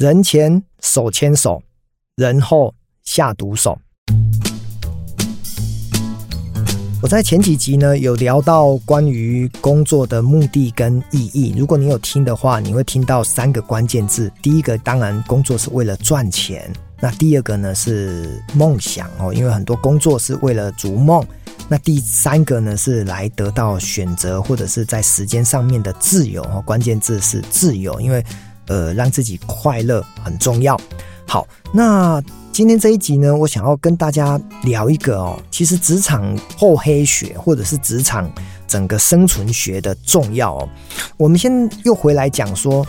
人前手牵手，人后下毒手。我在前几集呢有聊到关于工作的目的跟意义。如果你有听的话，你会听到三个关键字。第一个当然工作是为了赚钱，那第二个呢是梦想哦，因为很多工作是为了逐梦。那第三个呢是来得到选择或者是在时间上面的自由哦，关键字是自由，因为呃让自己快乐很重要。好，那。今天这一集呢，我想要跟大家聊一个哦，其实职场厚黑学或者是职场整个生存学的重要哦。我们先又回来讲说，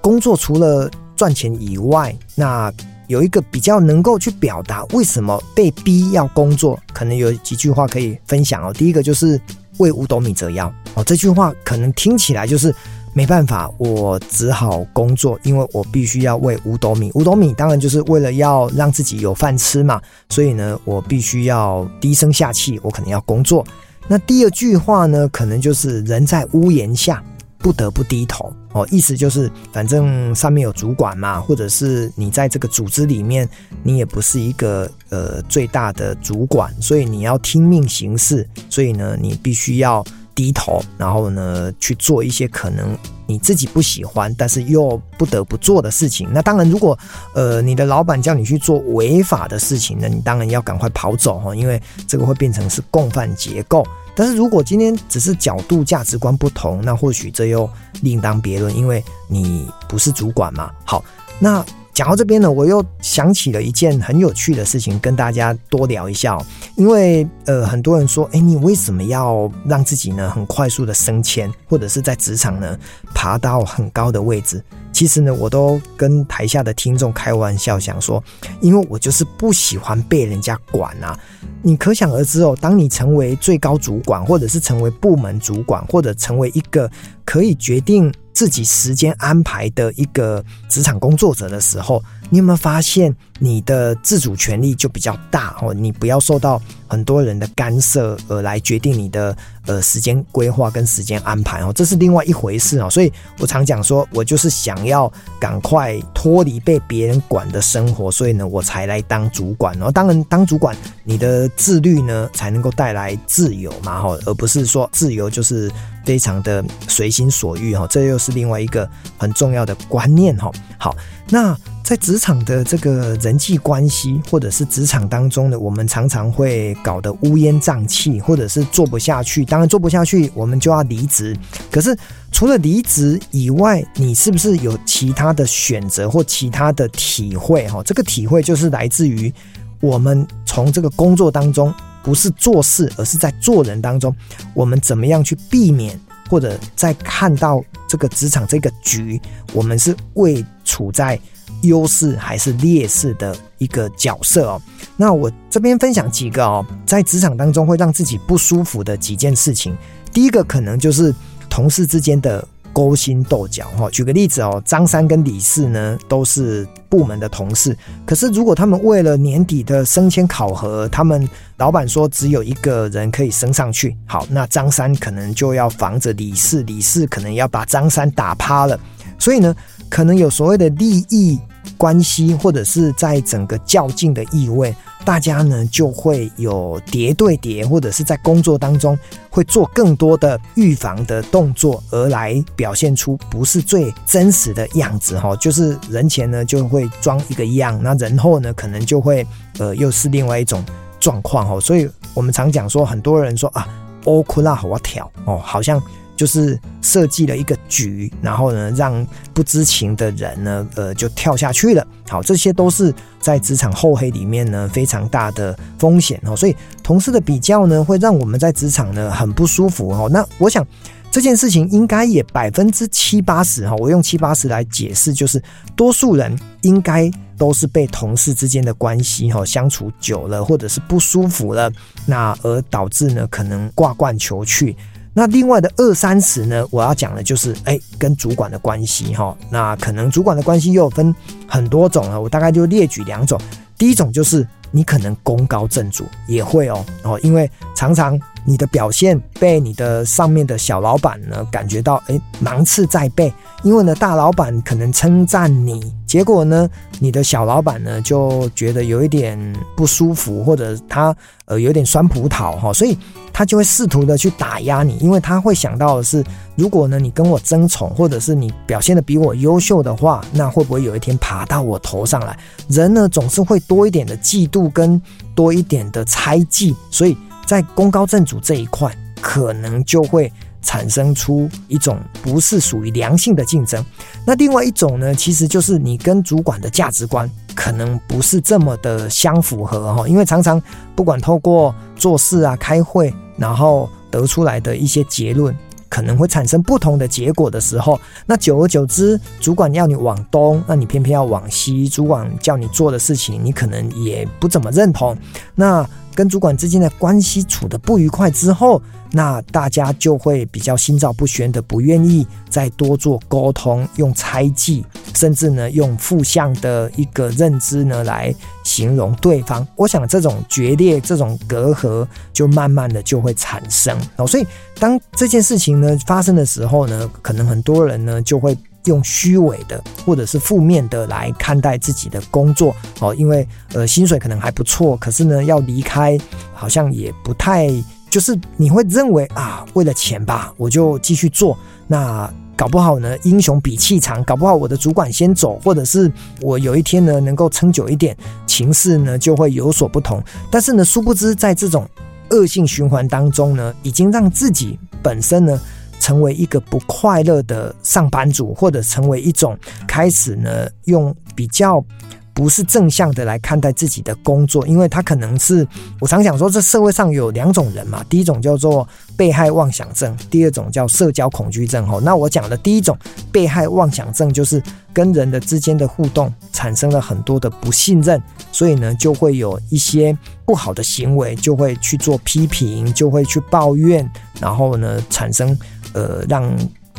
工作除了赚钱以外，那有一个比较能够去表达为什么被逼要工作，可能有几句话可以分享哦。第一个就是为五斗米折腰哦，这句话可能听起来就是。没办法，我只好工作，因为我必须要为五斗米。五斗米当然就是为了要让自己有饭吃嘛，所以呢，我必须要低声下气，我可能要工作。那第二句话呢，可能就是人在屋檐下，不得不低头哦，意思就是反正上面有主管嘛，或者是你在这个组织里面，你也不是一个呃最大的主管，所以你要听命行事，所以呢，你必须要。低头，然后呢，去做一些可能你自己不喜欢，但是又不得不做的事情。那当然，如果呃你的老板叫你去做违法的事情呢，你当然要赶快跑走哈，因为这个会变成是共犯结构。但是如果今天只是角度价值观不同，那或许这又另当别论，因为你不是主管嘛。好，那。讲到这边呢，我又想起了一件很有趣的事情，跟大家多聊一下哦。因为呃，很多人说，哎，你为什么要让自己呢很快速的升迁，或者是在职场呢爬到很高的位置？其实呢，我都跟台下的听众开玩笑，想说，因为我就是不喜欢被人家管啊。你可想而知哦，当你成为最高主管，或者是成为部门主管，或者成为一个可以决定自己时间安排的一个职场工作者的时候，你有没有发现你的自主权利就比较大哦？你不要受到很多人的干涉而来决定你的呃时间规划跟时间安排哦，这是另外一回事哦。所以我常讲说，我就是想要赶快脱离被别人管的生活，所以呢，我才来当主管哦。当然，当主管你的自律呢，才能够带来自由嘛哈，而不是说自由就是非常的随心所欲哈。这又是另外一个很重要的观念哈。好。那在职场的这个人际关系，或者是职场当中呢，我们常常会搞得乌烟瘴气，或者是做不下去。当然做不下去，我们就要离职。可是除了离职以外，你是不是有其他的选择或其他的体会？哈，这个体会就是来自于我们从这个工作当中，不是做事，而是在做人当中，我们怎么样去避免？或者在看到这个职场这个局，我们是位处在优势还是劣势的一个角色哦。那我这边分享几个哦，在职场当中会让自己不舒服的几件事情。第一个可能就是同事之间的。勾心斗角哈，举个例子哦，张三跟李四呢都是部门的同事，可是如果他们为了年底的升迁考核，他们老板说只有一个人可以升上去，好，那张三可能就要防着李四，李四可能要把张三打趴了，所以呢，可能有所谓的利益关系，或者是在整个较劲的意味。大家呢就会有谍对谍，或者是在工作当中会做更多的预防的动作，而来表现出不是最真实的样子哈。就是人前呢就会装一个样，那人后呢可能就会呃又是另外一种状况哈。所以我们常讲说，很多人说啊，欧库拉好我挑哦，好像。就是设计了一个局，然后呢，让不知情的人呢，呃，就跳下去了。好，这些都是在职场厚黑里面呢非常大的风险哦。所以同事的比较呢，会让我们在职场呢很不舒服哦。那我想这件事情应该也百分之七八十哈，我用七八十来解释，就是多数人应该都是被同事之间的关系哈相处久了，或者是不舒服了，那而导致呢可能挂冠求去。那另外的二三十呢，我要讲的就是，哎，跟主管的关系哈。那可能主管的关系又分很多种了，我大概就列举两种。第一种就是你可能功高震主也会哦，哦，因为常常你的表现被你的上面的小老板呢感觉到，诶，芒刺在背，因为呢大老板可能称赞你，结果呢你的小老板呢就觉得有一点不舒服，或者他呃有点酸葡萄哈，所以他就会试图的去打压你，因为他会想到的是，如果呢你跟我争宠，或者是你表现的比我优秀的话，那会不会有一天爬到我头上来？人呢总是会多一点的嫉妒跟多一点的猜忌，所以。在功高震主这一块，可能就会产生出一种不是属于良性的竞争。那另外一种呢，其实就是你跟主管的价值观可能不是这么的相符合哈。因为常常不管透过做事啊、开会，然后得出来的一些结论，可能会产生不同的结果的时候，那久而久之，主管要你往东，那你偏偏要往西；主管叫你做的事情，你可能也不怎么认同。那跟主管之间的关系处得不愉快之后，那大家就会比较心照不宣的，不愿意再多做沟通，用猜忌，甚至呢用负向的一个认知呢来形容对方。我想这种决裂、这种隔阂，就慢慢的就会产生哦。所以当这件事情呢发生的时候呢，可能很多人呢就会。用虚伪的或者是负面的来看待自己的工作哦，因为呃薪水可能还不错，可是呢要离开好像也不太，就是你会认为啊为了钱吧，我就继续做，那搞不好呢英雄比气长，搞不好我的主管先走，或者是我有一天呢能够撑久一点，情势呢就会有所不同。但是呢殊不知在这种恶性循环当中呢，已经让自己本身呢。成为一个不快乐的上班族，或者成为一种开始呢，用比较不是正向的来看待自己的工作，因为他可能是我常讲说，这社会上有两种人嘛，第一种叫做被害妄想症，第二种叫社交恐惧症。吼，那我讲的第一种被害妄想症，就是跟人的之间的互动产生了很多的不信任，所以呢，就会有一些不好的行为，就会去做批评，就会去抱怨，然后呢，产生。呃，让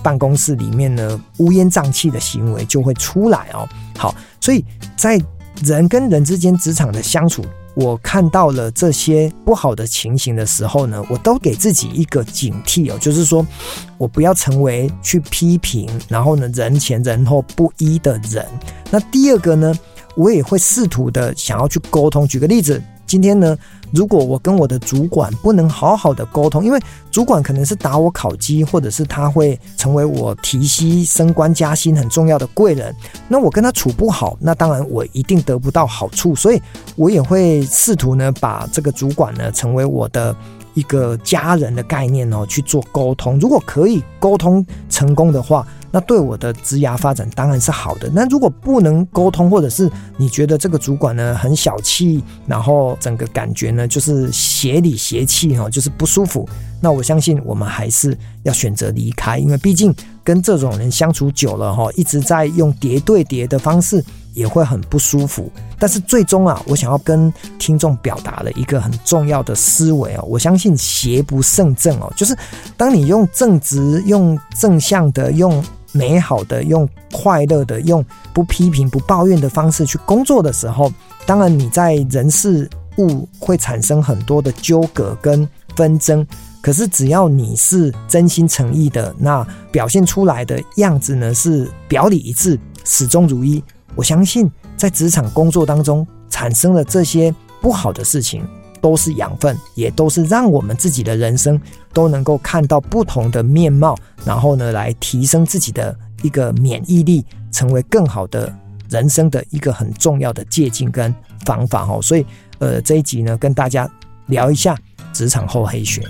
办公室里面呢乌烟瘴气的行为就会出来哦。好，所以在人跟人之间职场的相处，我看到了这些不好的情形的时候呢，我都给自己一个警惕哦，就是说我不要成为去批评，然后呢人前人后不一的人。那第二个呢，我也会试图的想要去沟通。举个例子。今天呢，如果我跟我的主管不能好好的沟通，因为主管可能是打我考绩，或者是他会成为我提薪升官加薪很重要的贵人，那我跟他处不好，那当然我一定得不到好处，所以我也会试图呢，把这个主管呢成为我的一个家人的概念哦，去做沟通。如果可以沟通成功的话，那对我的职涯发展当然是好的。那如果不能沟通，或者是你觉得这个主管呢很小气，然后整个感觉呢就是邪里邪气哈，就是不舒服，那我相信我们还是要选择离开，因为毕竟跟这种人相处久了哈，一直在用叠对叠的方式。也会很不舒服，但是最终啊，我想要跟听众表达了一个很重要的思维哦，我相信邪不胜正哦，就是当你用正直、用正向的、用美好的、用快乐的、用不批评、不抱怨的方式去工作的时候，当然你在人事物会产生很多的纠葛跟纷争，可是只要你是真心诚意的，那表现出来的样子呢是表里一致、始终如一。我相信，在职场工作当中产生了这些不好的事情，都是养分，也都是让我们自己的人生都能够看到不同的面貌，然后呢，来提升自己的一个免疫力，成为更好的人生的一个很重要的捷径跟方法哦。所以，呃，这一集呢，跟大家聊一下职场后黑学。